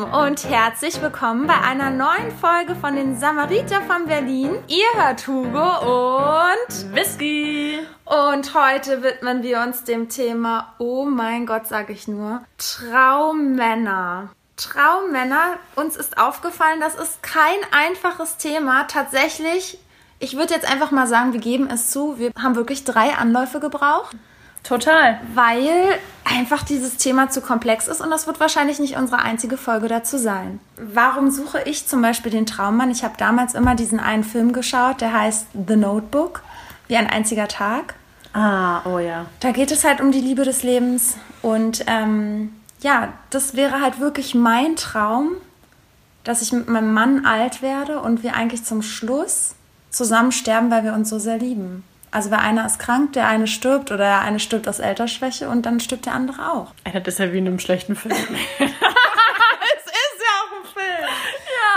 Lieben und herzlich willkommen bei einer neuen Folge von den Samariter von Berlin. Ihr hört Hugo und Whisky. und heute widmen wir uns dem Thema, oh mein Gott, sage ich nur, Traummänner. Traummänner, uns ist aufgefallen, das ist kein einfaches Thema. Tatsächlich, ich würde jetzt einfach mal sagen, wir geben es zu, wir haben wirklich drei Anläufe gebraucht Total. weil einfach dieses Thema zu komplex ist und das wird wahrscheinlich nicht unsere einzige Folge dazu sein. Warum suche ich zum Beispiel den Traummann? Ich habe damals immer diesen einen Film geschaut, der heißt The Notebook, wie ein einziger Tag. Ah, oh ja. Da geht es halt um die Liebe des Lebens und ähm, ja, das wäre halt wirklich mein Traum, dass ich mit meinem Mann alt werde und wir eigentlich zum Schluss zusammen sterben, weil wir uns so sehr lieben. Also weil einer ist krank, der eine stirbt oder der eine stirbt aus Altersschwäche und dann stirbt der andere auch. Das ist ja wie in einem schlechten Film. Es ist ja auch ein Film.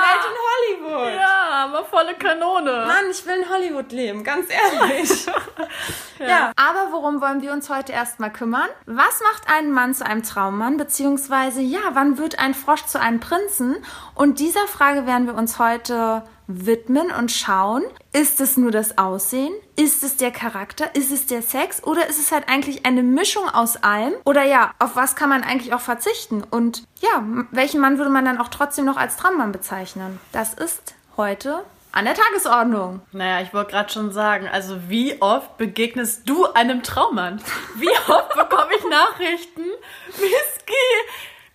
Welt in Hollywood. ja, aber volle Kanone. Mann, ich will in Hollywood leben, ganz ehrlich. ja. aber worum wollen wir uns heute erstmal kümmern? Was macht einen Mann zu einem Traummann? Beziehungsweise, ja, wann wird ein Frosch zu einem Prinzen? Und dieser Frage werden wir uns heute widmen und schauen, ist es nur das Aussehen? Ist es der Charakter? Ist es der Sex? Oder ist es halt eigentlich eine Mischung aus allem? Oder ja, auf was kann man eigentlich auch verzichten? Und ja, welchen Mann würde man dann auch trotzdem noch als Traummann bezeichnen? Das ist heute an der Tagesordnung. Naja, ich wollte gerade schon sagen, also wie oft begegnest du einem Traummann? Wie oft bekomme ich Nachrichten? Whisky,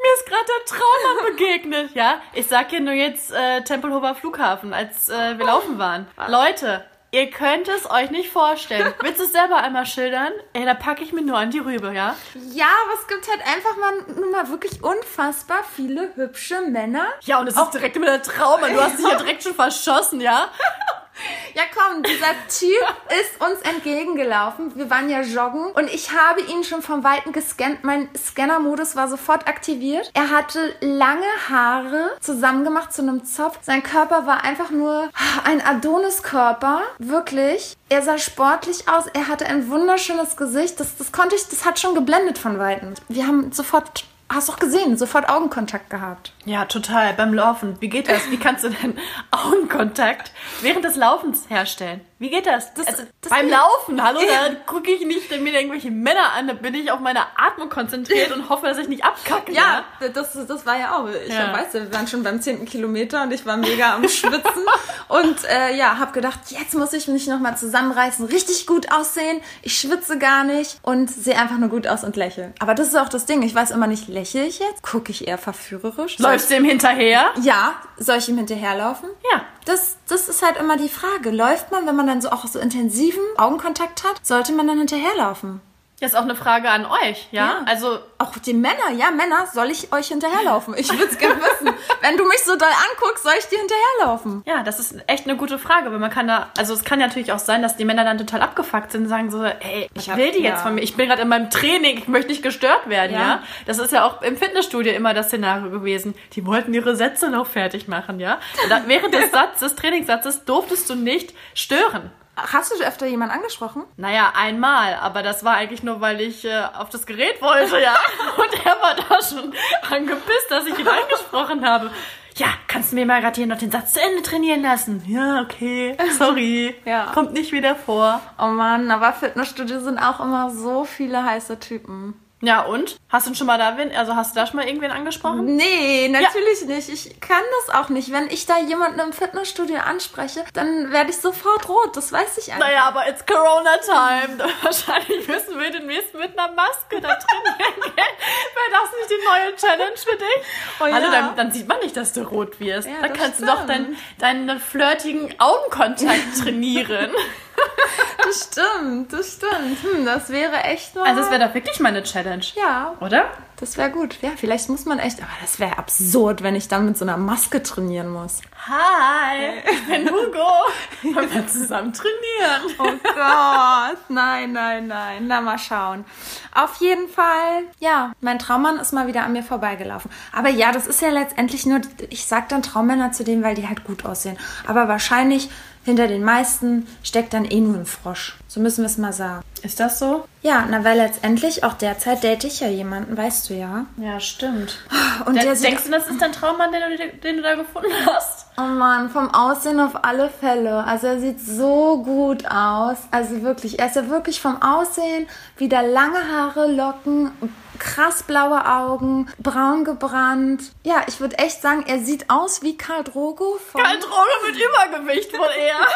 mir ist gerade der Traummann begegnet. Ja, ich sag dir nur jetzt äh, Tempelhofer Flughafen, als äh, wir laufen waren. Leute, ihr könnt es euch nicht vorstellen. Willst du es selber einmal schildern? Ey, da packe ich mir nur an die Rübe, ja? Ja, aber es gibt halt einfach mal, nun mal wirklich unfassbar viele hübsche Männer. Ja, und es ist direkt mit der Traummann. Du hast dich ja direkt schon verschossen, ja? Ja, komm, dieser Typ ist uns entgegengelaufen. Wir waren ja joggen und ich habe ihn schon vom Weiten gescannt. Mein Scanner-Modus war sofort aktiviert. Er hatte lange Haare zusammengemacht zu einem Zopf. Sein Körper war einfach nur ein Adonis-Körper. Wirklich. Er sah sportlich aus. Er hatte ein wunderschönes Gesicht. Das, das konnte ich, das hat schon geblendet von Weitem. Wir haben sofort, hast du auch gesehen, sofort Augenkontakt gehabt. Ja, total. Beim Laufen. Wie geht das? Wie kannst du denn Augenkontakt während des Laufens herstellen? Wie geht das? Das- also, das beim Laufen, hallo, da gucke ich nicht mir irgendwelche Männer an, da bin ich auf meine Atmung konzentriert und hoffe, dass ich nicht abkacke. Ja, das, das war ja auch. Ich Ja. weiß, wir waren schon beim zehnten Kilometer und ich war mega am Schwitzen. und äh, ja, habe gedacht, jetzt muss ich mich nochmal zusammenreißen, richtig gut aussehen. Ich schwitze gar nicht und sehe einfach nur gut aus und lächle. Aber das ist auch das Ding. Ich weiß immer nicht, lächle ich jetzt? Gucke ich eher verführerisch? Soll Läufst du ihm hinterher? ja, soll ich ihm hinterherlaufen? Ja. Das, das ist halt immer die Frage. Läuft man, wenn man dann so auch so intensiven Augenkontakt hat, sollte man dann hinterherlaufen? Das ist auch eine Frage an euch, ja? Ja. Also, Auch die Männer, ja, Männer, soll ich euch hinterherlaufen? Ich würde es gerne wissen. Wenn du mich so doll anguckst, soll ich dir hinterherlaufen? ja, das ist echt eine gute Frage, weil man kann da, also es kann natürlich auch sein, dass die Männer dann total abgefuckt sind und sagen so, ey, ich hab- will die jetzt ja. von mir, ich bin gerade in meinem Training, ich möchte nicht gestört werden, ja. Ja. Das ist ja auch im Fitnessstudio immer das Szenario gewesen. Die wollten ihre Sätze noch fertig machen, ja. Da, während des Satzes, Trainingssatzes, durftest du nicht stören. Hast du öfter jemanden angesprochen? Naja, einmal, aber das war eigentlich nur, weil ich äh, auf das Gerät wollte, ja. Und er war da schon angepisst, dass ich ihn angesprochen habe. Ja, kannst du mir mal gerade hier noch den Satz zu Ende trainieren lassen? Ja, okay, sorry. Ja. Kommt nicht wieder vor. Oh Mann, aber Fitnessstudio sind auch immer so viele heiße Typen. Ja, und? Hast du schon mal da also hast du da schon mal irgendwen angesprochen? Nee, natürlich nicht. Ich kann das auch nicht. Wenn ich da jemanden im Fitnessstudio anspreche, dann werde ich sofort rot. Das weiß ich einfach. Naja, aber it's Corona-Time. Wahrscheinlich müssen wir demnächst mit einer Maske da trainieren gehen. Wäre das nicht die neue Challenge für dich? Oh ja. Hallo, dann, dann sieht man nicht, dass du rot wirst. Ja, dann kannst du doch stimmt. deinen, deinen flirtigen Augenkontakt trainieren. Das stimmt, das stimmt. Hm, das wäre echt mal... Also das wäre doch wirklich meine Challenge. ja, Oder? das wäre gut. Ja, vielleicht muss man echt... Aber das wäre absurd, wenn ich dann mit so einer Maske trainieren muss. Hi, ich bin Hugo. Wollen wir zusammen trainieren? Oh Gott, nein, nein, nein. Na, mal schauen. Auf jeden Fall, ja, mein Traummann ist mal wieder an mir vorbeigelaufen. Aber ja, das ist ja letztendlich nur, ich sag dann Traummänner zu denen, weil die halt gut aussehen. Aber wahrscheinlich hinter den meisten steckt dann eh nur ein Frosch. So müssen wir es mal sagen. Ist das so? Ja, na, weil letztendlich auch derzeit date ich ja jemanden, weißt du ja. Ja, stimmt. Und Der, der denkst du, das ist dein Traummann, den du, den du da gefunden hast? Oh Mann, vom Aussehen auf alle Fälle. Also er sieht so gut aus. Also wirklich, er ist ja wirklich vom Aussehen wieder lange Haare, Locken, krass blaue Augen, braun gebrannt. Ja, ich würde echt sagen, er sieht aus wie Karl Drogo von... Karl Droge mit Übergewicht wohl eher.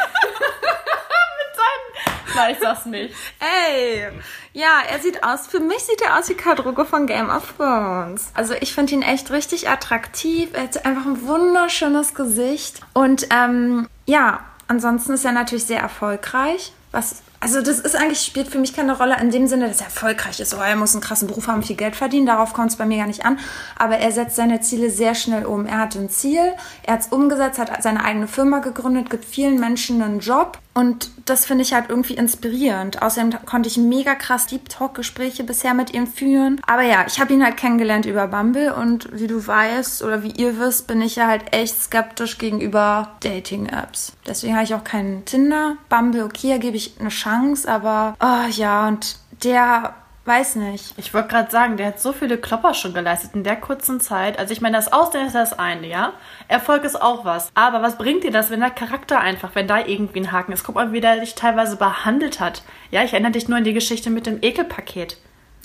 mit seinen... Nein, ich sag's nicht. Ey, ja, er sieht aus, für mich sieht er aus wie Karl Drogo von Game of Thrones. Also ich finde ihn echt richtig attraktiv. Er hat einfach ein wunderschönes Gesicht. Und ähm, ja, ansonsten ist er natürlich sehr erfolgreich. Was, also das ist eigentlich, spielt für mich keine Rolle in dem Sinne, dass er erfolgreich ist. Oh, er muss einen krassen Beruf haben, viel Geld verdienen. Darauf kommt es bei mir gar nicht an. Aber er setzt seine Ziele sehr schnell um. Er hat ein Ziel, er hat es umgesetzt, hat seine eigene Firma gegründet, gibt vielen Menschen einen Job. Und das finde ich halt irgendwie inspirierend. Außerdem konnte ich mega krass Deep Talk Gespräche bisher mit ihm führen. Aber ja, ich habe ihn halt kennengelernt über Bumble und wie du weißt oder wie ihr wisst, bin ich ja halt echt skeptisch gegenüber Dating Apps. Deswegen habe ich auch keinen Tinder. Bumble, okay, da gebe ich eine Chance, aber oh ja, und der weiß nicht. Ich wollte gerade sagen, der hat so viele Klopper schon geleistet in der kurzen Zeit. Also ich meine, das Aussehen ist das eine, ja? Erfolg ist auch was. Aber was bringt dir das, wenn der Charakter einfach, wenn da irgendwie ein Haken ist? Guck mal, wie der dich teilweise behandelt hat. Ja, ich erinnere dich nur an die Geschichte mit dem Ekelpaket.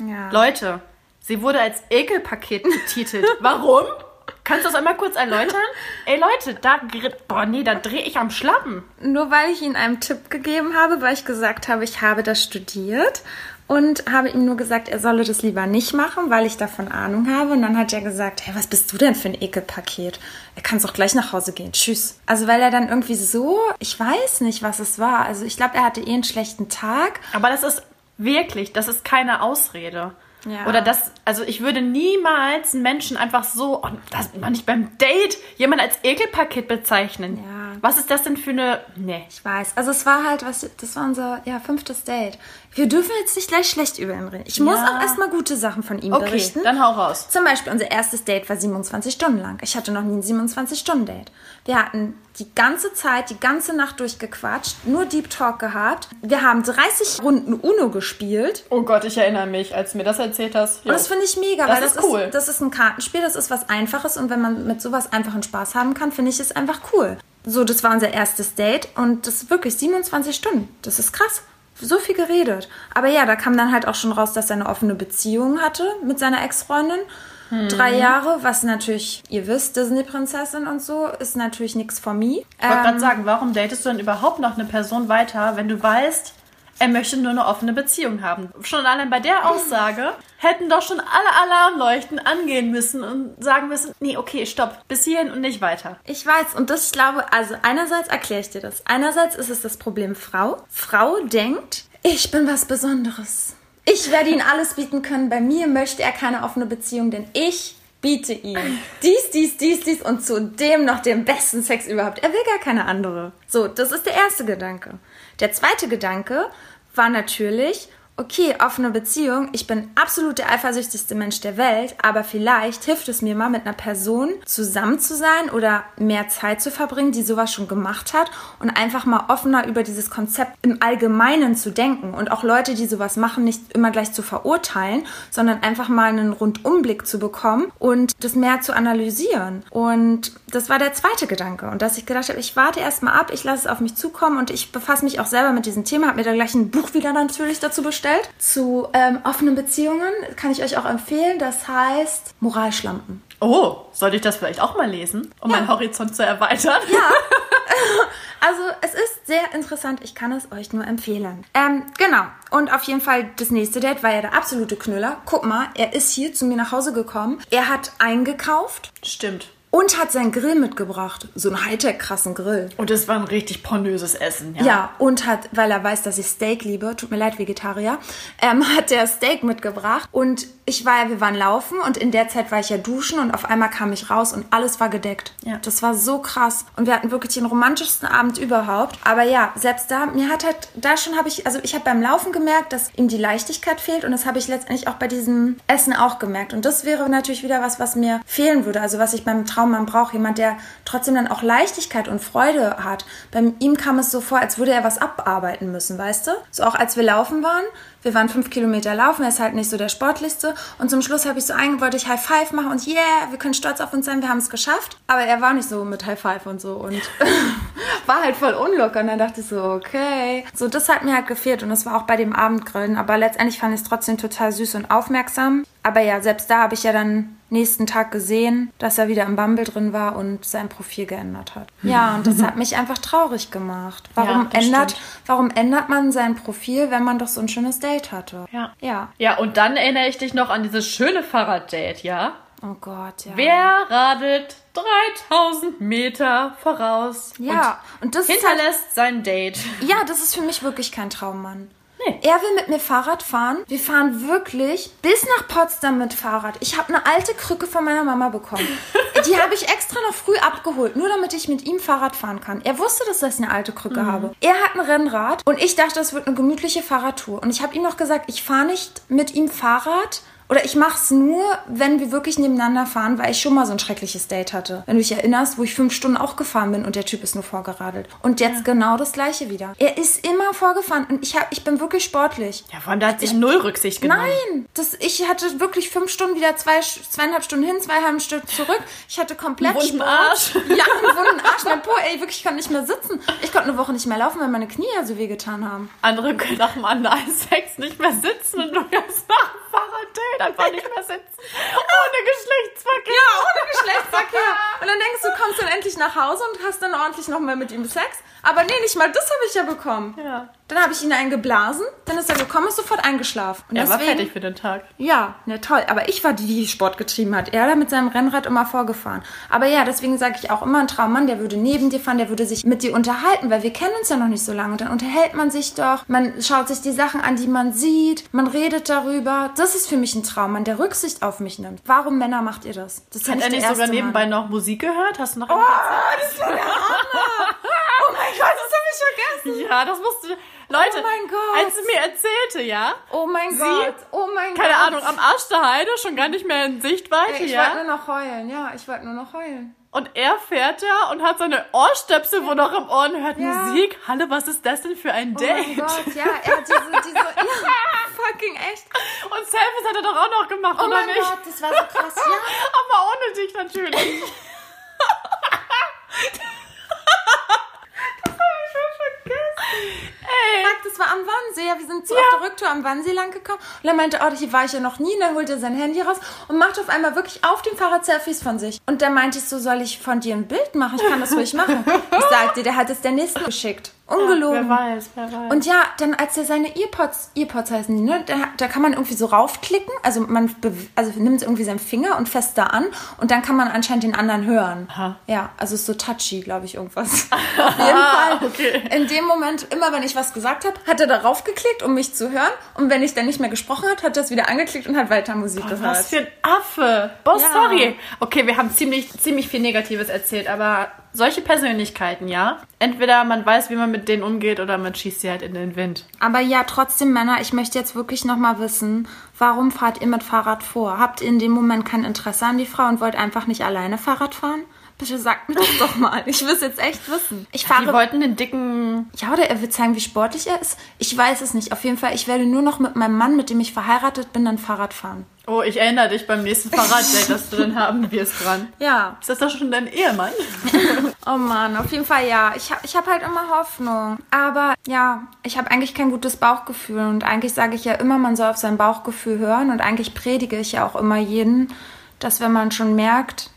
Ja. Leute, sie wurde als Ekelpaket betitelt. Warum? Kannst du das einmal kurz erläutern? Ey Leute, da, boah nee, da drehe ich am Schlappen. Nur weil ich ihm einen Tipp gegeben habe, weil ich gesagt habe, ich habe das studiert und habe ihm nur gesagt, er solle das lieber nicht machen, weil ich davon Ahnung habe. Und dann hat er gesagt, hey, was bist du denn für ein Ekelpaket? Er kann doch gleich nach Hause gehen. Tschüss. Also weil er dann irgendwie so, ich weiß nicht, was es war. Also ich glaube, er hatte eh einen schlechten Tag. Aber das ist wirklich, das ist keine Ausrede. Ja. Oder das, also ich würde niemals einen Menschen einfach so, oh, das man nicht beim Date, jemand als Ekelpaket bezeichnen. Ja. Was ist das denn für eine, nee. Ich weiß. Also es war halt, was, das war unser ja, fünftes Date. Wir dürfen jetzt nicht gleich schlecht über ihn reden. Ich muss Ja. auch erstmal gute Sachen von ihm Okay, berichten. dann hau raus. Zum Beispiel, unser erstes Date war 27 Stunden lang. Ich hatte noch nie ein 27-Stunden-Date. Wir hatten die ganze Zeit, die ganze Nacht durchgequatscht, nur Deep Talk gehabt. Wir haben 30 Runden Uno gespielt. Oh Gott, ich erinnere mich, als du mir das erzählt hast. Und das finde ich mega, Das weil ist das cool. ist, das ist ein Kartenspiel, das ist was Einfaches und wenn man mit sowas einfachen Spaß haben kann, finde ich es einfach cool. So, das war unser erstes Date und das ist wirklich 27 Stunden. Das ist krass. So viel geredet. Aber ja, da kam dann halt auch schon raus, dass er eine offene Beziehung hatte mit seiner Ex-Freundin. Hm. Drei Jahre, was natürlich, ihr wisst, Disney-Prinzessin und so, ist natürlich nichts von mir. Ich wollte gerade sagen, warum datest du denn überhaupt noch eine Person weiter, wenn du weißt, er möchte nur eine offene Beziehung haben? Schon allein bei der Aussage hätten doch schon alle Alarmleuchten angehen müssen und sagen müssen, nee, okay, stopp, bis hierhin und nicht weiter. Ich weiß, und das, ich glaube, also einerseits erkläre ich dir das. Einerseits ist es das Problem Frau. Frau denkt, ich bin was Besonderes. Ich werde ihm alles bieten können. Bei mir möchte er keine offene Beziehung, denn ich biete ihm dies, dies, dies, dies und zudem noch den besten Sex überhaupt. Er will gar keine andere. So, das ist der erste Gedanke. Der zweite Gedanke war natürlich, okay, offene Beziehung, ich bin absolut der eifersüchtigste Mensch der Welt, aber vielleicht hilft es mir mal mit einer Person zusammen zu sein oder mehr Zeit zu verbringen, die sowas schon gemacht hat und einfach mal offener über dieses Konzept im Allgemeinen zu denken und auch Leute, die sowas machen, nicht immer gleich zu verurteilen, sondern einfach mal einen Rundumblick zu bekommen und das mehr zu analysieren. Und das war der zweite Gedanke und dass ich gedacht habe, ich warte erst mal ab, ich lasse es auf mich zukommen und ich befasse mich auch selber mit diesem Thema, habe mir da gleich ein Buch wieder natürlich dazu bestellt. Zu ähm, offenen Beziehungen kann ich euch auch empfehlen. Das heißt Moralschlampen. Oh, sollte ich das vielleicht auch mal lesen, um Ja. meinen Horizont zu erweitern? Ja. Also es ist sehr interessant, ich kann es euch nur empfehlen. Ähm, genau. Und auf jeden Fall das nächste Date war ja der absolute Knüller. Guck mal, er ist hier zu mir nach Hause gekommen. Er hat eingekauft. Stimmt. Und hat seinen Grill mitgebracht. So einen Hightech-krassen Grill. Und es war ein richtig pornöses Essen, ja. Ja, und hat, weil er weiß, dass ich Steak liebe, tut mir leid, Vegetarier, ähm, hat der Steak mitgebracht. Und ich war ja, wir waren laufen und in der Zeit war ich ja duschen und auf einmal kam ich raus und alles war gedeckt. Ja. Das war so krass. Und wir hatten wirklich den romantischsten Abend überhaupt. Aber ja, selbst da, mir hat halt, da schon habe ich, also ich habe beim Laufen gemerkt, dass ihm die Leichtigkeit fehlt und das habe ich letztendlich auch bei diesem Essen auch gemerkt. Und das wäre natürlich wieder was, was mir fehlen würde. Also was ich beim Traummann brauche. Jemand, der trotzdem dann auch Leichtigkeit und Freude hat. Bei ihm kam es so vor, als würde er was abarbeiten müssen, weißt du? So auch als wir laufen waren. Wir waren fünf Kilometer laufen, er ist halt nicht so der sportlichste. Und zum Schluss habe ich so eingebaut, ich High Five machen und yeah, wir können stolz auf uns sein, wir haben es geschafft. Aber er war nicht so mit High Five und so und war halt voll unlocker. Und dann dachte ich so, okay. So, das hat mir halt gefehlt und das war auch bei dem Abendgrillen. Aber letztendlich fand ich es trotzdem total süß und aufmerksam. Aber ja, selbst da habe ich ja dann nächsten Tag gesehen, dass er wieder im Bumble drin war und sein Profil geändert hat. Ja, und das hat mich einfach traurig gemacht. Warum Ja, das ändert, stimmt. warum ändert man sein Profil, wenn man doch so ein schönes Date hatte? Ja. Ja. Ja, und dann erinnere ich dich noch an dieses schöne Fahrraddate, ja? Oh Gott, ja. Wer radelt 3000 Meter voraus Ja, und das und ist halt, hinterlässt sein Date? ja, das ist für mich wirklich kein Traummann. Nee. Er will mit mir Fahrrad fahren. Wir fahren wirklich bis nach Potsdam mit Fahrrad. Ich habe eine alte Krücke von meiner Mama bekommen. Die habe ich extra noch früh abgeholt, nur damit ich mit ihm Fahrrad fahren kann. Er wusste, dass ich eine alte Krücke habe. Er hat ein Rennrad und ich dachte, das wird eine gemütliche Fahrradtour. Und ich habe ihm noch gesagt, ich fahre nicht mit ihm Fahrrad. Oder ich mach's nur, wenn wir wirklich nebeneinander fahren, weil ich schon mal so ein schreckliches Date hatte. Wenn du dich erinnerst, wo ich fünf Stunden auch gefahren bin und der Typ ist nur vorgeradelt. Und jetzt genau das gleiche wieder. Er ist immer vorgefahren und ich, hab, ich bin wirklich sportlich. Ja, von da hat sich null Rücksicht genommen. Nein, das, ich hatte wirklich fünf Stunden wieder zwei, zweieinhalb Stunden hin, zweieinhalb Stunden zurück. Ich hatte komplett Einen wunden. Arsch. Ja, einen wunden Arsch. Mein Po, ey, wirklich, ich konnte nicht mehr sitzen. Ich konnte eine Woche nicht mehr laufen, weil meine Knie ja so wehgetan haben. Andere können nach dem anderen Sex nicht mehr sitzen und du kannst nach dem Fahrraddate einfach nicht mehr sitzen. Ohne Geschlechtsverkehr. Ja, ohne Geschlechtsverkehr. Und dann denkst du, kommst dann endlich nach Hause und hast dann ordentlich nochmal mit ihm Sex. Aber nee, nicht mal das habe ich ja bekommen. Ja. Dann habe ich ihn eingeblasen, dann ist er gekommen, ist sofort eingeschlafen. Und Er war fertig für den Tag. Ja, ne, toll. Aber ich war die, die Sport getrieben hat. Er da mit seinem Rennrad immer vorgefahren. Aber ja, deswegen sage ich auch immer, ein Traummann, der würde neben dir fahren, der würde sich mit dir unterhalten, weil wir kennen uns ja noch nicht so lange. Und dann unterhält man sich doch, man schaut sich die Sachen an, die man sieht, man redet darüber. Das ist für mich ein Traummann, der Rücksicht auf mich nimmt. Warum Männer macht ihr das? Das Hat nicht er nicht sogar nebenbei Mann. noch Musik gehört? Hast du noch Oh, das war der Hammer! Oh mein Gott, das habe ich vergessen! Ja, das musste. Leute, Oh mein Gott. als sie mir erzählte, ja, Oh mein Sie? Gott, oh mein keine Gott. Ahnung, am Arsch der Heide, schon gar nicht mehr in Sichtweite, Ich ja. wollte nur noch heulen, ja, ich wollte nur noch heulen. Und er fährt da und hat seine Ohrstöpsel, wo noch im Ohr und hört Ja. Musik. Hallo, was ist das denn für ein Oh Date? mein Gott, ja, er hat diese, diese, ja, fucking echt. Und Selfies hat er doch auch noch gemacht, Oh oder mein nicht? Gott, das war so krass, ja. Aber ohne dich natürlich. Ey, Fuck, das war am Wannsee, ja, wir sind so Ja. auf der Rücktour am Wannsee lang gekommen. Und er meinte, oh, hier war ich ja noch nie. Und dann holte er sein Handy raus und machte auf einmal wirklich auf dem Fahrrad Selfies von sich. Und dann meinte ich so, soll ich von dir ein Bild machen? Ich kann das ruhig machen. Ich sagte, der hat es der Nächsten geschickt. Ungelogen. wer weiß, wer weiß. Und ja, dann als er seine Earpods, Earpods heißen die, ne? Da, da kann man irgendwie so raufklicken, also man also nimmt irgendwie seinen Finger und fest da an und dann kann man anscheinend den anderen hören. Aha. Ja, also ist so touchy, glaube ich, irgendwas. Auf jeden Fall. okay. In dem Moment, immer wenn ich was gesagt habe, hat er darauf geklickt, um mich zu hören. Und wenn ich dann nicht mehr gesprochen habe, hat er es wieder angeklickt und hat weiter Musik gehört. Was für ein Affe. Boah, Ja. sorry. Okay, wir haben ziemlich, ziemlich viel Negatives erzählt, aber solche Persönlichkeiten, ja? Entweder man weiß, wie man mit denen umgeht, oder man schießt sie halt in den Wind. Aber ja, trotzdem, Männer, ich möchte jetzt wirklich nochmal wissen, warum fahrt ihr mit Fahrrad vor? Habt ihr in dem Moment kein Interesse an die Frau und wollt einfach nicht alleine Fahrrad fahren? Bitte sagt mir das doch mal. Ich will es jetzt echt wissen. Ich Die fahre. wollten den dicken. Ja, oder er will zeigen, wie sportlich er ist. Ich weiß es nicht. Auf jeden Fall, ich werde nur noch mit meinem Mann, mit dem ich verheiratet bin, dann Fahrrad fahren. Oh, ich erinnere dich beim nächsten Fahrraddate, das du dann haben wirst dran. Ja. Ist das doch schon dein Ehemann? Oh Mann, auf jeden Fall ja. Ich habe ich hab halt immer Hoffnung. Aber ja, ich habe eigentlich kein gutes Bauchgefühl. Und eigentlich sage ich ja immer, man soll auf sein Bauchgefühl hören. Und eigentlich predige ich ja auch immer jeden, dass wenn man schon merkt,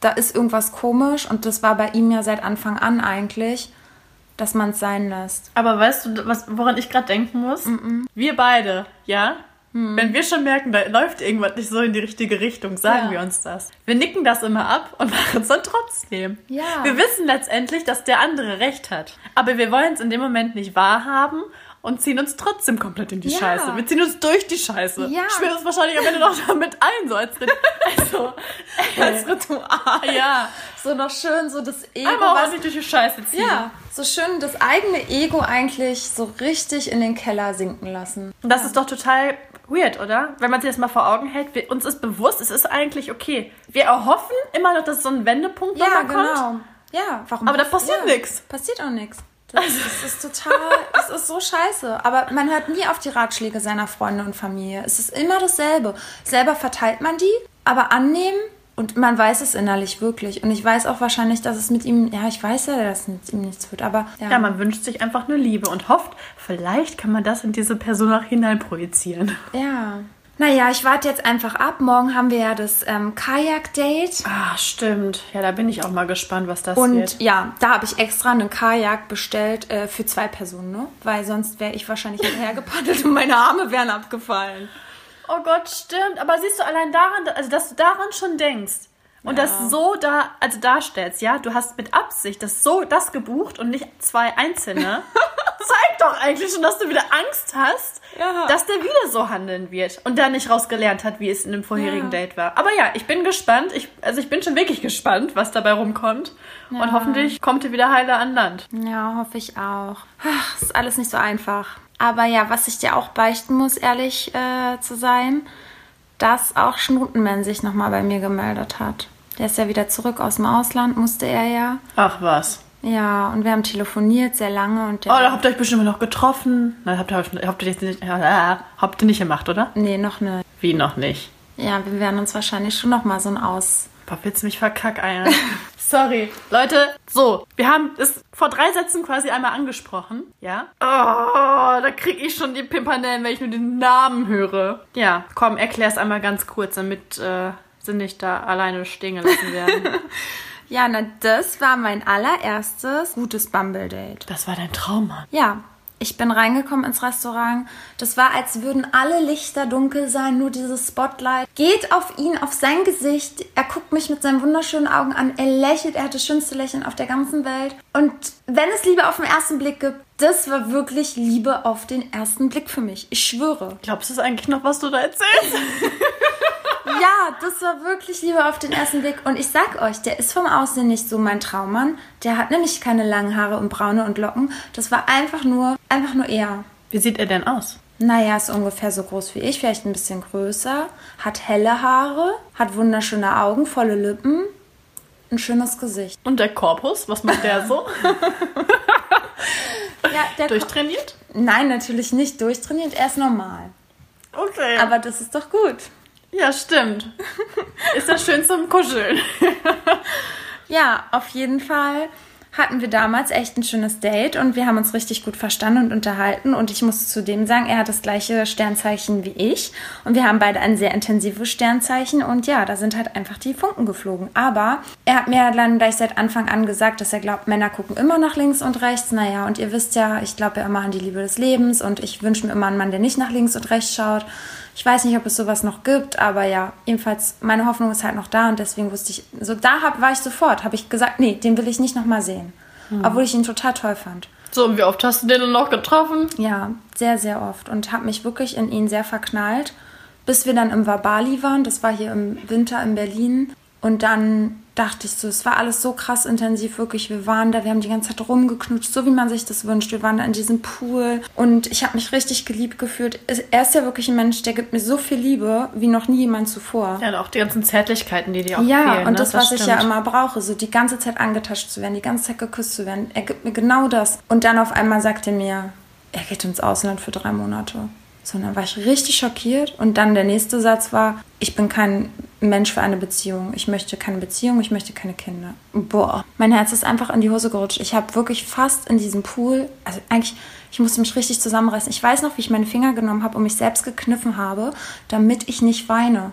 da ist irgendwas komisch, und das war bei ihm ja seit Anfang an eigentlich, dass man es sein lässt. Aber weißt du, was, woran ich gerade denken muss? Wir beide, ja? Wenn wir schon merken, da läuft irgendwas nicht so in die richtige Richtung, sagen Ja. wir uns das. Wir nicken das immer ab und machen es dann trotzdem. Ja. Wir wissen letztendlich, dass der andere recht hat. Aber wir wollen es in dem Moment nicht wahrhaben und ziehen uns trotzdem komplett in die Ja. Scheiße. Wir ziehen uns durch die Scheiße. Ja. Schwören uns wahrscheinlich am Ende noch damit ein, so als, also, als Ritual. Ja. So noch schön so das Ego, Einmal was ordentlich durch die Scheiße ziehen. Ja, so schön das eigene Ego eigentlich so richtig in den Keller sinken lassen. Und das ist doch total weird, oder? Wenn man sich das mal vor Augen hält, wir, uns ist bewusst, es ist eigentlich okay. Wir erhoffen immer noch, dass so ein Wendepunkt Ja, nochmal kommt. genau. Ja, warum? Aber da passiert ja, nix. Passiert auch nichts. Das, das ist total, das ist so scheiße. Aber man hört nie auf die Ratschläge seiner Freunde und Familie. Es ist immer dasselbe. Selber verteilt man die, aber annehmen und man weiß es innerlich wirklich. Und ich weiß auch wahrscheinlich, dass es mit ihm, ja, ich weiß ja, dass mit ihm nichts wird, aber ja. Ja, man wünscht sich einfach nur Liebe und hofft, vielleicht kann man das in diese Person auch hinein projizieren. ja. Naja, ich warte jetzt einfach ab. Morgen haben wir ja das ähm, Kajak-Date. Ah, stimmt. Ja, da bin ich auch mal gespannt, was das Und wird. ja, da habe ich extra einen Kajak bestellt äh, für zwei Personen, ne? Weil sonst wäre ich wahrscheinlich hinterhergepaddelt und meine Arme wären abgefallen. Oh Gott, stimmt. Aber siehst du allein daran, also dass du daran schon denkst und das so da, also darstellst, ja, du hast mit Absicht das so das gebucht und nicht zwei einzelne. Zeigt doch eigentlich schon, dass du wieder Angst hast, Ja. dass der wieder so handeln wird und da nicht rausgelernt hat, wie es in dem vorherigen Ja. Date war. Aber ja, ich bin gespannt. Ich, also ich bin schon wirklich gespannt, was dabei rumkommt. Und hoffentlich kommt ihr wieder heile an Land. Ja, hoffe ich auch. Ach, ist alles nicht so einfach. Aber ja, was ich dir auch beichten muss, ehrlich äh, zu sein, dass auch Schnutenmann sich nochmal bei mir gemeldet hat. Der ist ja wieder zurück aus dem Ausland, musste er ja. Ach was. Ja, und wir haben telefoniert sehr lange und der. Oh, da habt ihr euch bestimmt noch getroffen. Nein, habt ihr, habt ihr, jetzt nicht, ja, habt ihr nicht gemacht, oder? nee, noch ne. Wie noch nicht? Ja, wir werden uns wahrscheinlich schon nochmal so ein Aus. Willst du mich verkackeiern? Sorry. Leute, so, wir haben es vor drei Sätzen quasi einmal angesprochen, ja? Oh, da krieg ich schon die Pimpernellen, wenn ich nur den Namen höre. Ja, komm, erklär's einmal ganz kurz, damit äh, sie nicht da alleine stehen gelassen werden. Ja, na, das war mein allererstes gutes Bumble-Date. das war dein Traummann. Ja, ich bin reingekommen ins Restaurant. Das war, als würden alle Lichter dunkel sein, nur dieses Spotlight. Geht auf ihn, auf sein Gesicht. Er guckt mich mit seinen wunderschönen Augen an. Er lächelt, er hat das schönste Lächeln auf der ganzen Welt. Und wenn es Liebe auf den ersten Blick gibt, das war wirklich Liebe auf den ersten Blick für mich. Ich schwöre. Glaubst du es eigentlich noch, was du da erzählst? Ja, das war wirklich Liebe auf den ersten Blick. Und ich sag euch, der ist vom Aussehen nicht so mein Traummann. Der hat nämlich keine langen Haare und braune und Locken. Das war einfach nur, einfach nur er. Wie sieht er denn aus? Naja, ist ungefähr so groß wie ich, vielleicht ein bisschen größer. Hat helle Haare, hat wunderschöne Augen, volle Lippen, ein schönes Gesicht. Und der Korpus, was macht der so? Ja, der Durchtrainiert? Nein, natürlich nicht durchtrainiert, er ist normal. Okay. Aber das ist doch gut. Ja, stimmt. Ist das schön zum Kuscheln. Ja, auf jeden Fall hatten wir damals echt ein schönes Date und wir haben uns richtig gut verstanden und unterhalten. Und ich muss zudem sagen, er hat das gleiche Sternzeichen wie ich. Und wir haben beide ein sehr intensives Sternzeichen. Und ja, da sind halt einfach die Funken geflogen. Aber er hat mir dann gleich seit Anfang an gesagt, dass er glaubt, Männer gucken immer nach links und rechts. Naja, und ihr wisst ja, ich glaube ja immer an die Liebe des Lebens und ich wünsche mir immer einen Mann, der nicht nach links und rechts schaut. Ich weiß nicht, ob es sowas noch gibt, aber ja, jedenfalls, meine Hoffnung ist halt noch da und deswegen wusste ich, so da hab, war ich sofort, habe ich gesagt, nee, den will ich nicht nochmal sehen. Obwohl ich ihn total toll fand. So, und wie oft hast du den denn noch getroffen? Ja, sehr, sehr oft und habe mich wirklich in ihn sehr verknallt, bis wir dann im Wabali waren, das war hier im Winter in Berlin und dann dachte ich so, es war alles so krass intensiv, wirklich. Wir waren da, wir haben die ganze Zeit rumgeknutscht, so wie man sich das wünscht. Wir waren da in diesem Pool und ich habe mich richtig geliebt gefühlt. Er ist ja wirklich ein Mensch, der gibt mir so viel Liebe wie noch nie jemand zuvor. Ja, und auch die ganzen Zärtlichkeiten, die dir auch Ja, fehlen. und ne? das, was ich ja immer brauche, so die ganze Zeit angetascht zu werden, die ganze Zeit geküsst zu werden. Er gibt mir genau das. Und dann auf einmal sagt er mir, er geht ins Ausland für drei Monate. So, dann war ich richtig schockiert. Und dann der nächste Satz war, ich bin kein Mensch für eine Beziehung. Ich möchte keine Beziehung, ich möchte keine Kinder. Boah, mein Herz ist einfach in die Hose gerutscht. Ich habe wirklich fast in diesem Pool, also eigentlich, ich musste mich richtig zusammenreißen. Ich weiß noch, wie ich meine Finger genommen habe und mich selbst gekniffen habe, damit ich nicht weine.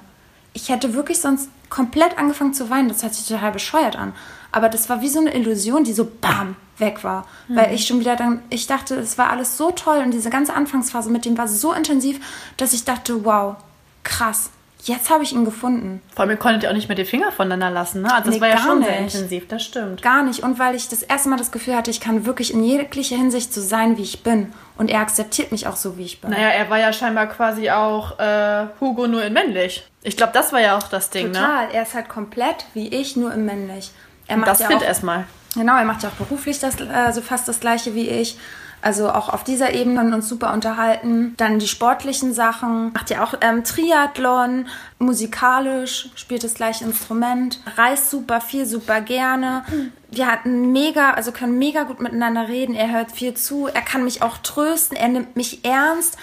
Ich hätte wirklich sonst komplett angefangen zu weinen. Das hört sich total bescheuert an. Aber das war wie so eine Illusion, die so bam weg war. Mhm. Weil ich schon wieder dann, ich dachte, es war alles so toll und diese ganze Anfangsphase mit dem war so intensiv, dass ich dachte, wow, krass. Jetzt habe ich ihn gefunden. Vor allem, ihr konntet ja auch nicht mehr die Finger voneinander lassen, ne? Also, das nee, war ja schon nicht. sehr intensiv, das stimmt. Gar nicht. Und weil ich das erste Mal das Gefühl hatte, ich kann wirklich in jeglicher Hinsicht so sein, wie ich bin. Und er akzeptiert mich auch so, wie ich bin. Naja, er war ja scheinbar quasi auch äh, Hugo nur in männlich. Ich glaube, das war ja auch das Ding, Total. ne? Total. Er ist halt komplett wie ich, nur im männlich. Er macht das ja fit erstmal. Genau, er macht ja auch beruflich das, also fast das gleiche wie ich. Also auch auf dieser Ebene können uns super unterhalten. Dann die sportlichen Sachen. Macht ja auch ähm, Triathlon, musikalisch, spielt das gleiche Instrument, reist super viel, super gerne. Wir hatten mega, also können mega gut miteinander reden. Er hört viel zu. Er kann mich auch trösten. Er nimmt mich ernst.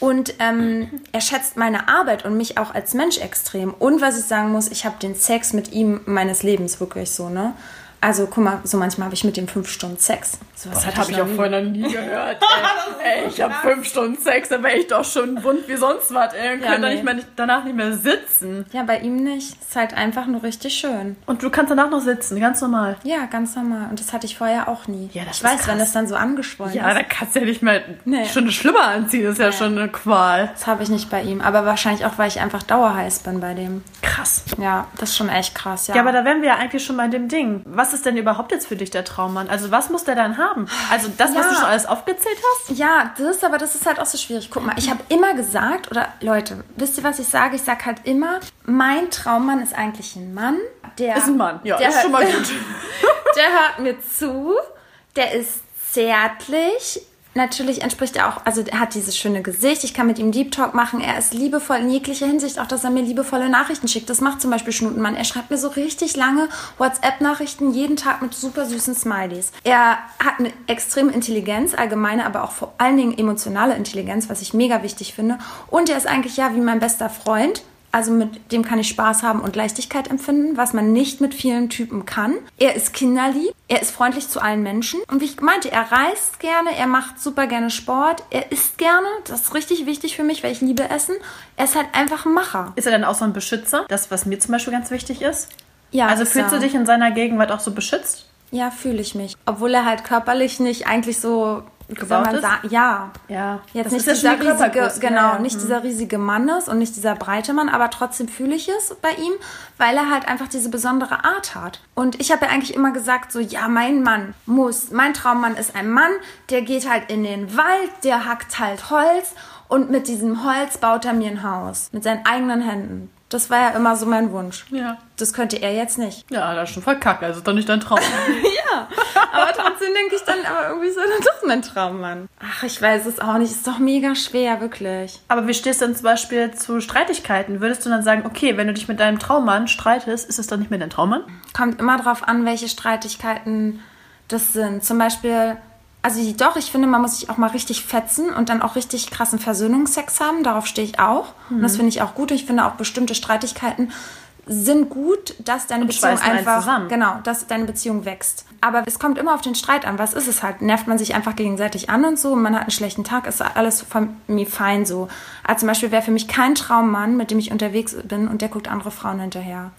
Und ähm, er schätzt meine Arbeit und mich auch als Mensch extrem. Und was ich sagen muss, ich habe den Sex mit ihm meines Lebens wirklich so, ne? Also guck mal, so manchmal habe ich mit dem fünf Stunden Sex. So was habe ich auch vorher noch nie gehört. Ey, ey ich habe fünf Stunden Sex, da wäre ich doch schon wund wie sonst was. Ey, ja, könnte nee. nicht mehr, danach nicht mehr sitzen. Ja, bei ihm nicht. Ist halt einfach nur richtig schön. Und du kannst danach noch sitzen, ganz normal. Ja, ganz normal. Und das hatte ich vorher auch nie. Ja, das ich weiß, krass. wenn das dann so angeschwollen ja, ist. Ja, da kannst du ja nicht mehr nee. schon schlimmer anziehen. Das ist ja, ja schon eine Qual. Das habe ich nicht bei ihm. Aber wahrscheinlich auch, weil ich einfach dauerheiß bin bei dem. Krass. Ja, das ist schon echt krass, ja. Ja, aber da wären wir ja eigentlich schon bei dem Ding. Was ist denn überhaupt jetzt für dich der Traummann? Also was muss der dann haben? Also das, ja. was du schon alles aufgezählt hast? Ja, das, aber das ist halt auch so schwierig. Guck mal, ich habe immer gesagt, oder Leute, wisst ihr, was ich sage? Ich sage halt immer, mein Traummann ist eigentlich ein Mann, der... Ist ein Mann, ja, der ist hört, schon mal gut. der hört mir zu, der ist zärtlich, natürlich entspricht er auch, also er hat dieses schöne Gesicht, ich kann mit ihm Deep Talk machen, er ist liebevoll in jeglicher Hinsicht, auch dass er mir liebevolle Nachrichten schickt. Das macht zum Beispiel Schnutenmann. Er schreibt mir so richtig lange WhatsApp-Nachrichten jeden Tag mit super süßen Smileys. Er hat eine extreme Intelligenz, allgemeine, aber auch vor allen Dingen emotionale Intelligenz, was ich mega wichtig finde. Und er ist eigentlich ja wie mein bester Freund also mit dem kann ich Spaß haben und Leichtigkeit empfinden, was man nicht mit vielen Typen kann. Er ist kinderlieb, er ist freundlich zu allen Menschen. Und wie ich meinte, er reist gerne, er macht super gerne Sport, er isst gerne. Das ist richtig wichtig für mich, weil ich liebe Essen. Er ist halt einfach ein Macher. Ist er dann auch so ein Beschützer? Das, was mir zum Beispiel ganz wichtig ist? Ja. Also fühlst du dich in seiner Gegenwart auch so beschützt? Ja, fühle ich mich. Obwohl er halt körperlich nicht eigentlich so gebaut ist? Ja. Ja. Jetzt das nicht dieser riesige, genau, ja, nicht mhm. dieser riesige Mann ist und nicht dieser breite Mann, aber trotzdem fühle ich es bei ihm, weil er halt einfach diese besondere Art hat. Und ich habe ja eigentlich immer gesagt, so, ja, mein Mann muss, mein Traummann ist ein Mann, der geht halt in den Wald, der hackt halt Holz und mit diesem Holz baut er mir ein Haus. Mit seinen eigenen Händen. Das war ja immer so mein Wunsch. Ja. Das könnte er jetzt nicht. Ja, das ist schon verkackt. Also ist doch nicht dein Traum. ja, aber trotzdem denke ich dann, aber irgendwie ist er dann doch mein Traummann. Ach, ich weiß es auch nicht. Ist doch mega schwer, wirklich. Aber wie stehst du denn zum Beispiel zu Streitigkeiten? Würdest du dann sagen, okay, wenn du dich mit deinem Traummann streitest, ist es dann nicht mehr dein Traummann? Kommt immer drauf an, welche Streitigkeiten das sind. Zum Beispiel also doch, ich finde, man muss sich auch mal richtig fetzen und dann auch richtig krassen Versöhnungsex haben. Darauf stehe ich auch. Mhm. Und das mhm. finde ich auch gut. Ich finde auch bestimmte Streitigkeiten sind gut, dass deine und Beziehung einfach genau, dass deine Beziehung wächst. Aber es kommt immer auf den Streit an. Was ist es halt? Nervt man sich einfach gegenseitig an und so? Und man hat einen schlechten Tag, ist alles von mir fein so. Also zum Beispiel wäre für mich kein Traummann, mit dem ich unterwegs bin und der guckt andere Frauen hinterher.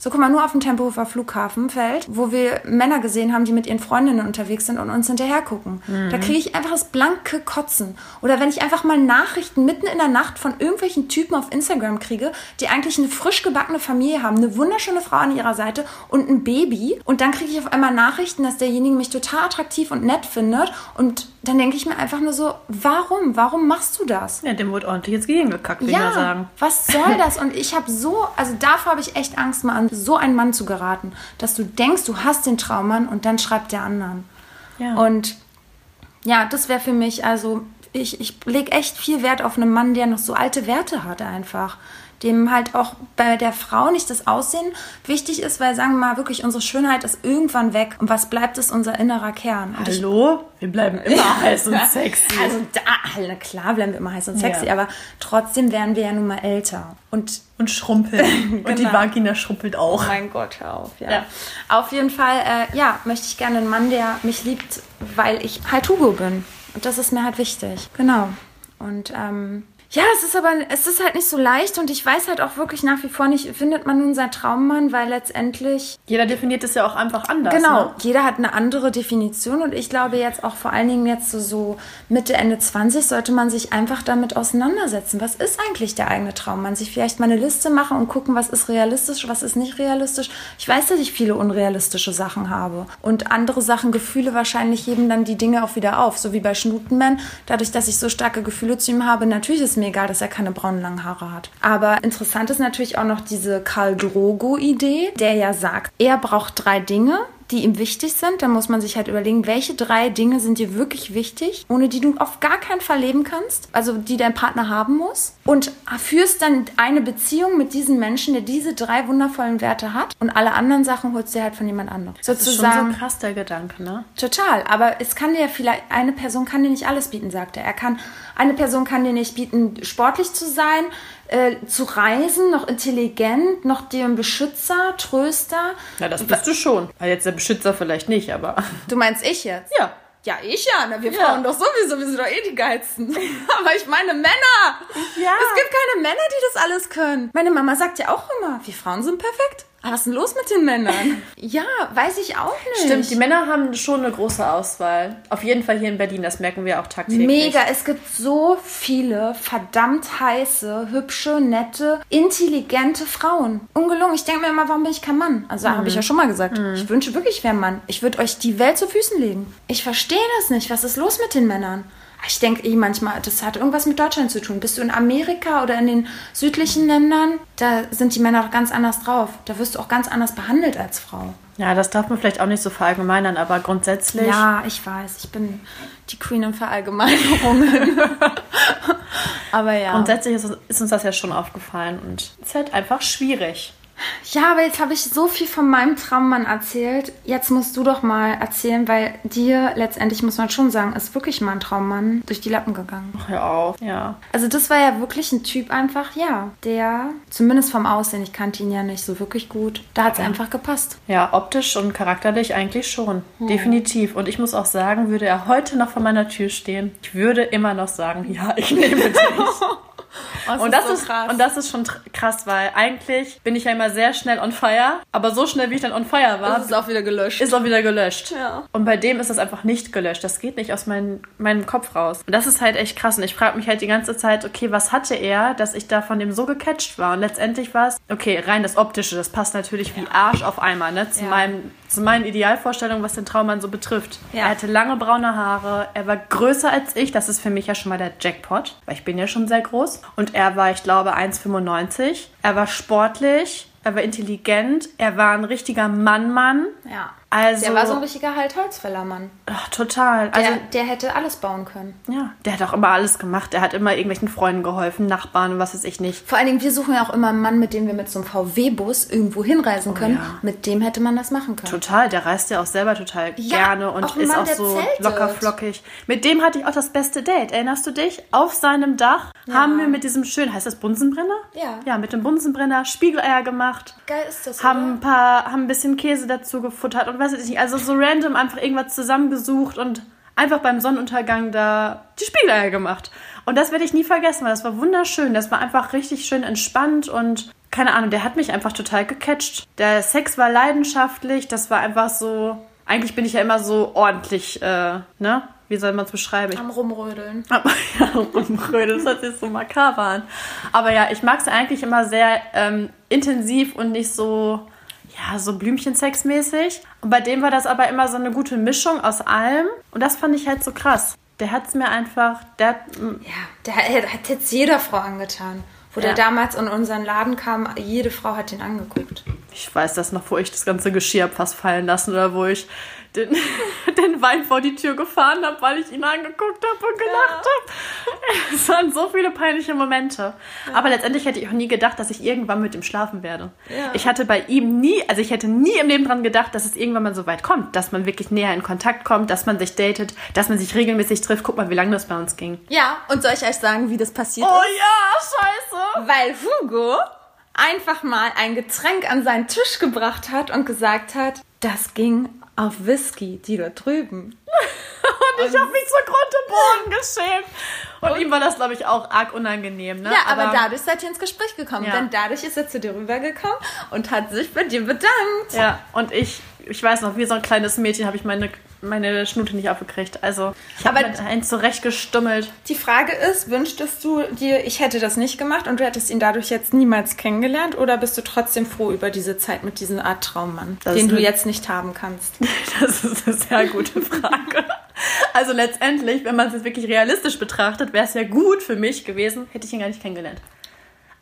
So, guck mal, nur auf dem Tempelhofer Flughafenfeld, wo wir Männer gesehen haben, die mit ihren Freundinnen unterwegs sind und uns hinterher gucken. Mhm. Da kriege ich einfach das blanke Kotzen. Oder wenn ich einfach mal Nachrichten mitten in der Nacht von irgendwelchen Typen auf Instagram kriege, die eigentlich eine frisch gebackene Familie haben, eine wunderschöne Frau an ihrer Seite und ein Baby. Und dann kriege ich auf einmal Nachrichten, dass derjenige mich total attraktiv und nett findet. Und dann denke ich mir einfach nur so, warum? Warum machst du das? Ja, dem wurde ordentlich ins Gehirn gekackt, will ja, ich sagen. Was soll das? Und ich habe so, also davor habe ich echt Angst mal an so einen Mann zu geraten, dass du denkst, du hast den Traummann und dann schreibt der anderen. Ja. Und ja, das wäre für mich, also ich, ich lege echt viel Wert auf einen Mann, der noch so alte Werte hat einfach dem halt auch bei der Frau nicht das Aussehen wichtig ist, weil sagen wir mal wirklich, unsere Schönheit ist irgendwann weg. Und was bleibt, ist unser innerer Kern. Und Hallo? Ich, wir bleiben immer heiß und sexy. Also da, klar bleiben wir immer heiß und sexy, ja. aber trotzdem werden wir ja nun mal älter. Und, und schrumpeln. genau. Und die genau. Vagina schrumpelt auch. Oh mein Gott, hör auf. Ja. ja. Auf jeden Fall, äh, ja, möchte ich gerne einen Mann, der mich liebt, weil ich halt Hugo bin. Und das ist mir halt wichtig. Genau. Und ähm, Ja, es ist aber, es ist halt nicht so leicht und ich weiß halt auch wirklich nach wie vor nicht, findet man nun seinen Traummann, weil letztendlich. Jeder definiert es ja auch einfach anders. Genau, Ne? jeder hat eine andere Definition und ich glaube jetzt auch vor allen Dingen jetzt so, so Mitte, Ende 20 sollte man sich einfach damit auseinandersetzen. Was ist eigentlich der eigene Traummann? Sich vielleicht mal eine Liste machen und gucken, was ist realistisch, was ist nicht realistisch. Ich weiß, dass ich viele unrealistische Sachen habe und andere Sachen, Gefühle wahrscheinlich heben dann die Dinge auch wieder auf, so wie bei Schnutenman. Dadurch, dass ich so starke Gefühle zu ihm habe, natürlich ist mir egal, dass er keine braunen langen Haare hat. Aber interessant ist natürlich auch noch diese Karl Drogo-Idee, der ja sagt, er braucht drei Dinge die ihm wichtig sind, dann muss man sich halt überlegen, welche drei Dinge sind dir wirklich wichtig, ohne die du auf gar keinen Fall leben kannst, also die dein Partner haben muss. Und führst dann eine Beziehung mit diesem Menschen, der diese drei wundervollen Werte hat und alle anderen Sachen holst du dir halt von jemand anderem. Das ist schon so krass, der Gedanke, ne? Total, aber es kann dir ja vielleicht, eine Person kann dir nicht alles bieten, sagt er. Er kann, eine Person kann dir nicht bieten, sportlich zu sein, äh, zu reisen, noch intelligent, noch ein Beschützer, Tröster. Ja, das bist du schon. Also jetzt der Beschützer vielleicht nicht, aber. Du meinst ich jetzt? Ja. Ja, ich ja, ne? Wir Ja. Frauen doch sowieso, wir sind doch eh die Geilsten. Aber ich meine Männer. Ja. Es gibt keine Männer, die das alles können. Meine Mama sagt ja auch immer, wir Frauen sind perfekt. Aber was ist denn los mit den Männern? ja, weiß ich auch nicht. Stimmt, die Männer haben schon eine große Auswahl. Auf jeden Fall hier in Berlin, das merken wir auch tagtäglich. Mega, es gibt so viele verdammt heiße, hübsche, nette, intelligente Frauen. Ungelungen. Ich denke mir immer, warum bin ich kein Mann? Also habe ich ja schon mal gesagt. Ich wünsche wirklich, ich wäre ein Mann. Ich würde euch die Welt zu Füßen legen. Ich verstehe das nicht. Was ist los mit den Männern? Ich denke eh manchmal, das hat irgendwas mit Deutschland zu tun. Bist du in Amerika oder in den südlichen Ländern, da sind die Männer doch ganz anders drauf. Da wirst du auch ganz anders behandelt als Frau. Ja, das darf man vielleicht auch nicht so verallgemeinern, aber grundsätzlich. Ja, ich weiß. Ich bin die Queen in Verallgemeinerungen. Aber ja. Grundsätzlich ist, uns- ist uns das ja schon aufgefallen und es ist halt einfach schwierig. Ja, aber jetzt habe ich so viel von meinem Traummann erzählt. Jetzt musst du doch mal erzählen, weil dir letztendlich, muss man schon sagen, ist wirklich mal ein Traummann durch die Lappen gegangen. Hör auf. Ja. Also das war ja wirklich ein Typ einfach, ja, der, zumindest vom Aussehen, ich kannte ihn ja nicht so wirklich gut, da hat es einfach gepasst. Ja, optisch und charakterlich eigentlich schon. Definitiv. Und ich muss auch sagen, würde er heute noch vor meiner Tür stehen, ich würde immer noch sagen, ja, ich nehme dich. Und das, so ist, und das ist schon krass, weil eigentlich bin ich ja immer sehr schnell on fire, aber so schnell wie ich dann on fire war, auch wieder gelöscht. ist auch wieder gelöscht. Ja. Und bei dem ist das einfach nicht gelöscht. Das geht nicht aus mein, meinem Kopf raus. Und das ist halt echt krass. Und ich frage mich halt die ganze Zeit, okay, was hatte er, dass ich da von dem so gecatcht war? Und letztendlich war es, okay, rein das Optische, das passt natürlich wie Arsch auf einmal, ne? Zu, Ja. meinem, zu meinen Idealvorstellungen, was den Traummann so betrifft. Ja. Er hatte lange braune Haare, er war größer als ich. Das ist für mich ja schon mal der Jackpot, weil ich bin ja schon sehr groß. Und er war, ich glaube, 1,95. Er war sportlich. Er war intelligent, er war ein richtiger Mann-Mann. Ja. Also, Der war so ein richtiger halt Holzfällermann. Ach, total. Also, Der, der hätte alles bauen können. ja, der hat auch immer alles gemacht. Er hat immer irgendwelchen Freunden geholfen, Nachbarn und was weiß ich nicht. Vor allen Dingen, wir suchen ja auch immer einen Mann, mit dem wir mit so einem VW-Bus irgendwo hinreisen können. ja. Mit dem hätte man das machen können. Total, der reist ja auch selber total Ja, gerne und auch ist Mann, auch der so zeltet. locker flockig. Mit dem hatte ich auch das beste Date. Erinnerst du dich? Auf seinem Dach haben wir mit diesem schönen, heißt das Bunsenbrenner? Ja. Ja, mit dem Bunsenbrenner Spiegeleier gemacht. Geil ist das, haben ein paar, haben ein bisschen Käse dazu gefuttert und weiß ich nicht. Also so random einfach irgendwas zusammengesucht und einfach beim Sonnenuntergang da die Spiegeleier gemacht. Und das werde ich nie vergessen, weil das war wunderschön. Das war einfach richtig schön entspannt und keine Ahnung, der hat mich einfach total gecatcht. Der Sex war leidenschaftlich, das war einfach so. Eigentlich bin ich ja immer so ordentlich, äh, ne? Wie soll man es beschreiben? Am Rumrödeln. aber ja, rumrödeln, das hört sich so makaber an. Aber ja, ich mag es eigentlich immer sehr ähm, intensiv und nicht so, ja, so Blümchensexmäßig. Und bei dem war das aber immer so eine gute Mischung aus allem. Und das fand ich halt so krass. Der hat es mir einfach, der mm, Ja, der hat, hat jetzt jeder Frau angetan. Wo Ja. der damals in unseren Laden kam, jede Frau hat ihn angeguckt. Ich weiß das noch, wo ich das ganze Geschirr hab fast fallen lassen oder wo ich den, den Wein vor die Tür gefahren habe, weil ich ihn angeguckt habe und gelacht habe. Es waren so viele peinliche Momente. Aber letztendlich hätte ich auch nie gedacht, dass ich irgendwann mit ihm schlafen werde. Ja. Ich hatte bei ihm nie, also ich hätte nie im Leben dran gedacht, dass es irgendwann mal so weit kommt, dass man wirklich näher in Kontakt kommt, dass man sich datet, dass man sich regelmäßig trifft. Guck mal, wie lange das bei uns ging. Ja, und soll ich euch sagen, wie das passiert Oh ja, scheiße. ist? Weil Hugo einfach mal ein Getränk an seinen Tisch gebracht hat und gesagt hat, das ging auf Whisky, die da drüben. Und ich habe mich zu Grund und Boden geschämt. Und, und, ihm war das, glaube ich, auch arg unangenehm. Ne? Ja, aber, aber, dadurch seid ihr ins Gespräch gekommen. Ja. Denn dadurch ist er zu dir rübergekommen und hat sich bei dir bedankt. Ja, und ich, ich weiß noch, wie so ein kleines Mädchen habe ich meine meine Schnute nicht aufgekriegt. Also ich habe einen zurechtgestummelt. Die Frage ist, wünschtest du dir, ich hätte das nicht gemacht und du hättest ihn dadurch jetzt niemals kennengelernt oder bist du trotzdem froh über diese Zeit mit diesem Art Traummann, das den du jetzt nicht haben kannst? Das ist eine sehr gute Frage. also letztendlich, wenn man es jetzt wirklich realistisch betrachtet, wäre es ja gut für mich gewesen, hätte ich ihn gar nicht kennengelernt.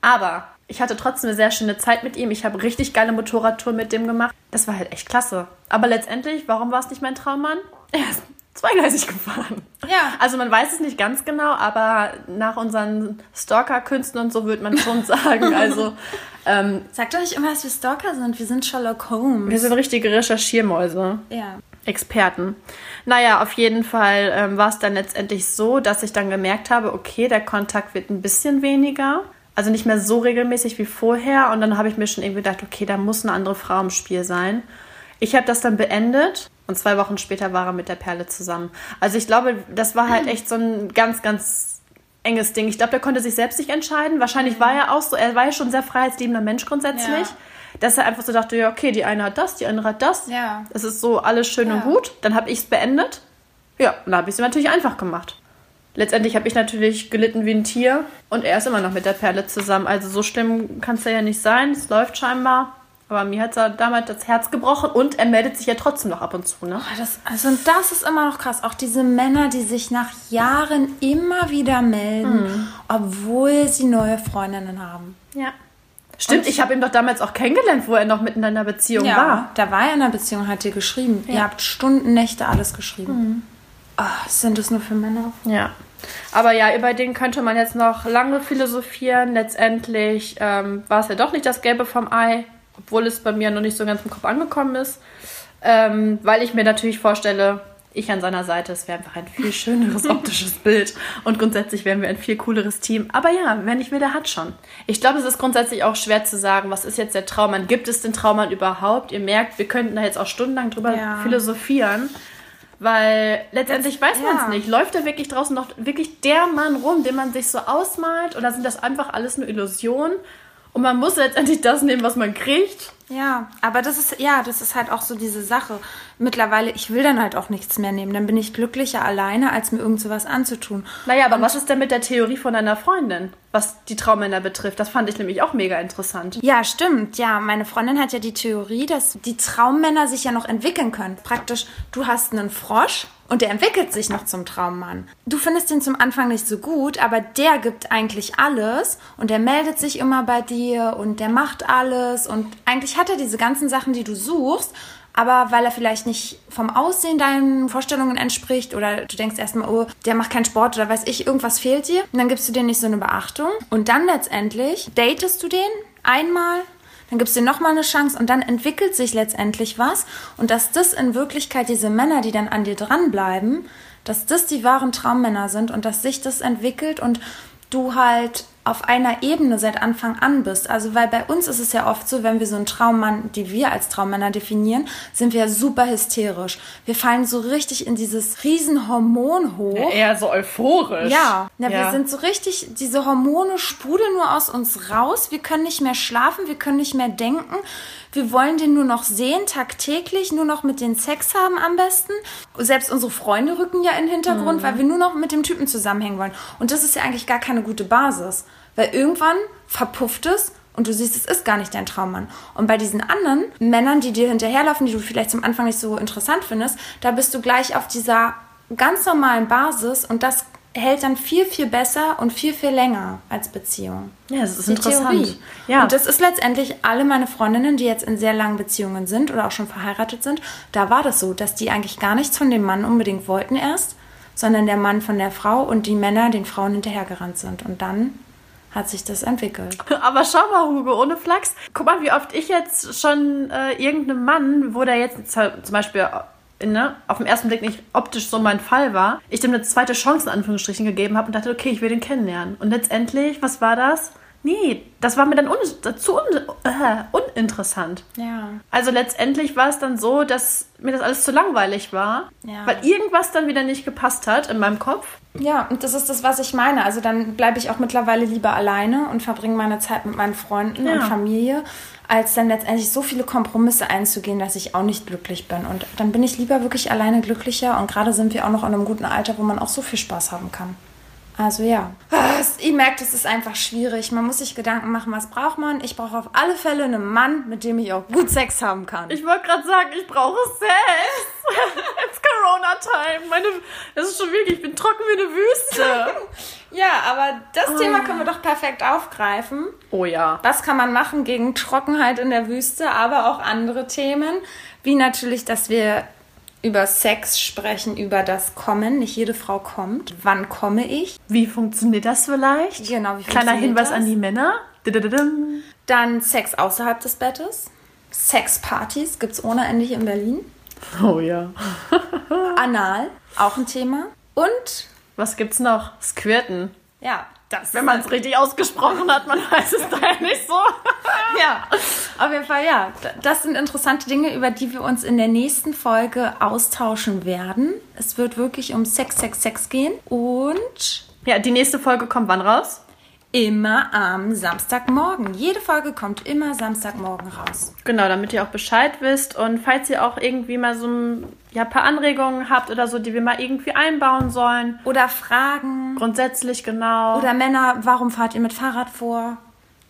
Aber ich hatte trotzdem eine sehr schöne Zeit mit ihm. Ich habe richtig geile Motorradtouren mit dem gemacht. Das war halt echt klasse. Aber letztendlich, warum war es nicht mein Traummann? Er ist zweigleisig gefahren. Ja. Also man weiß es nicht ganz genau, aber nach unseren Stalker-Künsten und so würde man schon sagen. Also ähm, Sagt doch nicht immer, dass wir Stalker sind. Wir sind Sherlock Holmes. Wir sind richtige Recherchiermäuse. Ja. Experten. Naja, auf jeden Fall ähm, war es dann letztendlich so, dass ich dann gemerkt habe, okay, der Kontakt wird ein bisschen weniger also nicht mehr so regelmäßig wie vorher. Und dann habe ich mir schon irgendwie gedacht, okay, da muss eine andere Frau im Spiel sein. Ich habe das dann beendet und zwei Wochen später war er mit der Perle zusammen. Also ich glaube, das war halt echt so ein ganz, ganz enges Ding. Ich glaube, der konnte sich selbst nicht entscheiden. Wahrscheinlich war er auch so, er war ja schon sehr freiheitsliebender Mensch grundsätzlich. Ja. Dass er einfach so dachte, ja, okay, die eine hat das, die andere hat das. Ja. Es ist so alles schön ja. und gut. Dann habe ich es beendet. Ja, und dann habe ich es natürlich einfach gemacht. Letztendlich habe ich natürlich gelitten wie ein Tier und er ist immer noch mit der Perle zusammen. Also so schlimm kann es ja nicht sein. Es läuft scheinbar. Aber mir hat er damals das Herz gebrochen und er meldet sich ja trotzdem noch ab und zu, ne? Oh, das, also das ist immer noch krass. Auch diese Männer, die sich nach Jahren immer wieder melden, mhm. obwohl sie neue Freundinnen haben. Ja. Stimmt, und ich habe ihn doch damals auch kennengelernt, wo er noch mitten in einer Beziehung ja, war. Da war er in einer Beziehung, hat dir geschrieben. Ja. Ihr habt Stunden, Nächte alles geschrieben. Mhm. Oh, sind das nur für Männer? Ja. Aber ja, über den könnte man jetzt noch lange philosophieren. Letztendlich ähm, war es ja doch nicht das Gelbe vom Ei, obwohl es bei mir noch nicht so ganz im Kopf angekommen ist. Ähm, weil ich mir natürlich vorstelle, ich an seiner Seite, es wäre einfach ein viel schöneres optisches Bild und grundsätzlich wären wir ein viel cooleres Team. Aber ja, wenn ich will, der hat schon. Ich glaube, es ist grundsätzlich auch schwer zu sagen, was ist jetzt der Traummann? Gibt es den Traummann überhaupt? Ihr merkt, wir könnten da jetzt auch stundenlang drüber ja. philosophieren. Weil letztendlich weiß man es nicht. Läuft da wirklich draußen noch wirklich der Mann rum, den man sich so ausmalt? Oder sind das einfach alles eine Illusion? Und man muss letztendlich das nehmen, was man kriegt. Ja, aber das ist, ja, das ist halt auch so diese Sache. Mittlerweile, ich will dann halt auch nichts mehr nehmen. Dann bin ich glücklicher alleine, als mir irgend sowas anzutun. Naja, aber Und was ist denn mit der Theorie von deiner Freundin, was die Traummänner betrifft? Das fand ich nämlich auch mega interessant. Ja, stimmt. Ja, meine Freundin hat ja die Theorie, dass die Traummänner sich ja noch entwickeln können. Praktisch, du hast einen Frosch und der entwickelt sich noch zum Traummann. Du findest ihn zum Anfang nicht so gut, aber der gibt eigentlich alles und der meldet sich immer bei dir und der macht alles und eigentlich hat er diese ganzen Sachen, die du suchst, aber weil er vielleicht nicht vom Aussehen deinen Vorstellungen entspricht oder du denkst erstmal, oh, der macht keinen Sport oder weiß ich, irgendwas fehlt dir, und dann gibst du dir nicht so eine Beachtung und dann letztendlich datest du den einmal, dann gibst du dir nochmal eine Chance und dann entwickelt sich letztendlich was. Und dass das in Wirklichkeit diese Männer, die dann an dir dranbleiben, dass das die wahren Traummänner sind und dass sich das entwickelt und du halt auf einer Ebene seit Anfang an bist. Also, weil bei uns ist es ja oft so, wenn wir so einen Traummann, die wir als Traummänner definieren, sind wir super hysterisch. Wir fallen so richtig in dieses Riesenhormon hoch. Ja, eher so euphorisch. Ja. ja, ja, wir sind so richtig, diese Hormone sprudeln nur aus uns raus. Wir können nicht mehr schlafen, wir können nicht mehr denken. Wir wollen den nur noch sehen, tagtäglich, nur noch mit den Sex haben am besten. Selbst unsere Freunde rücken ja in den Hintergrund, mhm. weil wir nur noch mit dem Typen zusammenhängen wollen. Und das ist ja eigentlich gar keine gute Basis. Weil irgendwann verpufft es und du siehst, es ist gar nicht dein Traummann. Und bei diesen anderen Männern, die dir hinterherlaufen, die du vielleicht zum Anfang nicht so interessant findest, da bist du gleich auf dieser ganz normalen Basis und das hält dann viel, viel besser und viel, viel länger als Beziehung. Ja, das ist die interessant. Theorie. Ja. Und das ist letztendlich alle meine Freundinnen, die jetzt in sehr langen Beziehungen sind oder auch schon verheiratet sind, da war das so, dass die eigentlich gar nichts von dem Mann unbedingt wollten erst, sondern der Mann von der Frau und die Männer den Frauen hinterhergerannt sind. Und dann hat sich das entwickelt. Aber schau mal, Hugo, ohne Flachs. Guck mal, wie oft ich jetzt schon äh, irgendeinem Mann, wo der jetzt zum Beispiel ne, auf den ersten Blick nicht optisch so mein Fall war, ich dem eine zweite Chance in Anführungsstrichen gegeben habe und dachte, okay, ich will den kennenlernen. Und letztendlich, was war das? Nee, das war mir dann un zu un äh, uninteressant. Ja. Also letztendlich war es dann so, dass mir das alles zu langweilig war, Ja. weil irgendwas dann wieder nicht gepasst hat in meinem Kopf. Ja, und das ist das, was ich meine. Also dann bleibe ich auch mittlerweile lieber alleine und verbringe meine Zeit mit meinen Freunden Ja. und Familie, als dann letztendlich so viele Kompromisse einzugehen, dass ich auch nicht glücklich bin. Und dann bin ich lieber wirklich alleine glücklicher. Und gerade sind wir auch noch in einem guten Alter, wo man auch so viel Spaß haben kann. Also ja. Ah, es- Ihr merkt, es ist einfach schwierig. Man muss sich Gedanken machen, was braucht man. Ich brauche auf alle Fälle einen Mann, mit dem ich auch gut Sex haben kann. Ich wollte gerade sagen, ich brauche Sex. It's Corona-Time. Meine, das ist schon wirklich, ich bin trocken wie eine Wüste. ja, aber das Thema können wir doch perfekt aufgreifen. Oh ja. Was kann man machen gegen Trockenheit in der Wüste, aber auch andere Themen, wie natürlich, dass wir über Sex sprechen, über das Kommen. Nicht jede Frau kommt. Wann komme ich? Wie funktioniert das vielleicht? Genau, wie Kleiner Hinweis das? an die Männer. Dann Sex außerhalb des Bettes. Sexpartys gibt's ohne Ende in Berlin. Oh ja. Anal, auch ein Thema. Und Was gibt's noch? Squirten. ja, das Wenn man es richtig ausgesprochen hat, man weiß es da ja nicht so. ja, auf jeden Fall ja. Das sind interessante Dinge, über die wir uns in der nächsten Folge austauschen werden. Es wird wirklich um Sex, Sex, Sex gehen und Ja, die nächste Folge kommt wann raus? Immer am Samstagmorgen. Jede Folge kommt immer Samstagmorgen raus. Genau, damit ihr auch Bescheid wisst. Und falls ihr auch irgendwie mal so ein ja, paar Anregungen habt oder so, die wir mal irgendwie einbauen sollen. Oder Fragen Grundsätzlich genau. oder Männer, warum fahrt ihr mit Fahrrad vor?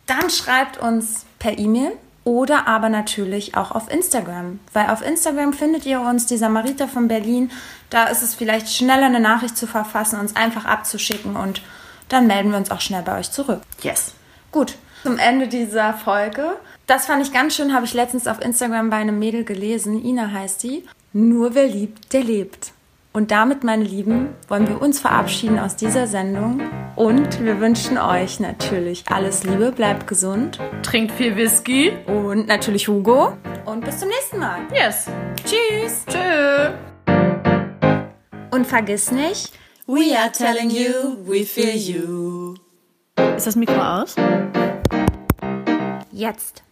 Dann schreibt uns per E-Mail oder aber natürlich auch auf Instagram. Weil auf Instagram findet ihr uns, die Samariter von Berlin. Da ist es vielleicht schneller eine Nachricht zu verfassen, uns einfach abzuschicken und dann melden wir uns auch schnell bei euch zurück. yes. Gut, zum Ende dieser Folge. Das fand ich ganz schön, habe ich letztens auf Instagram bei einem Mädel gelesen. Ina heißt die. Nur wer liebt, der lebt. Und damit, meine Lieben, wollen wir uns verabschieden aus dieser Sendung. Und wir wünschen euch natürlich alles Liebe, bleibt gesund. Trinkt viel Whisky. Und natürlich Hugo. Und bis zum nächsten Mal. Yes. Tschüss. Tschö. Und vergiss nicht, We are telling you, we feel you. Ist das Mikro aus? jetzt.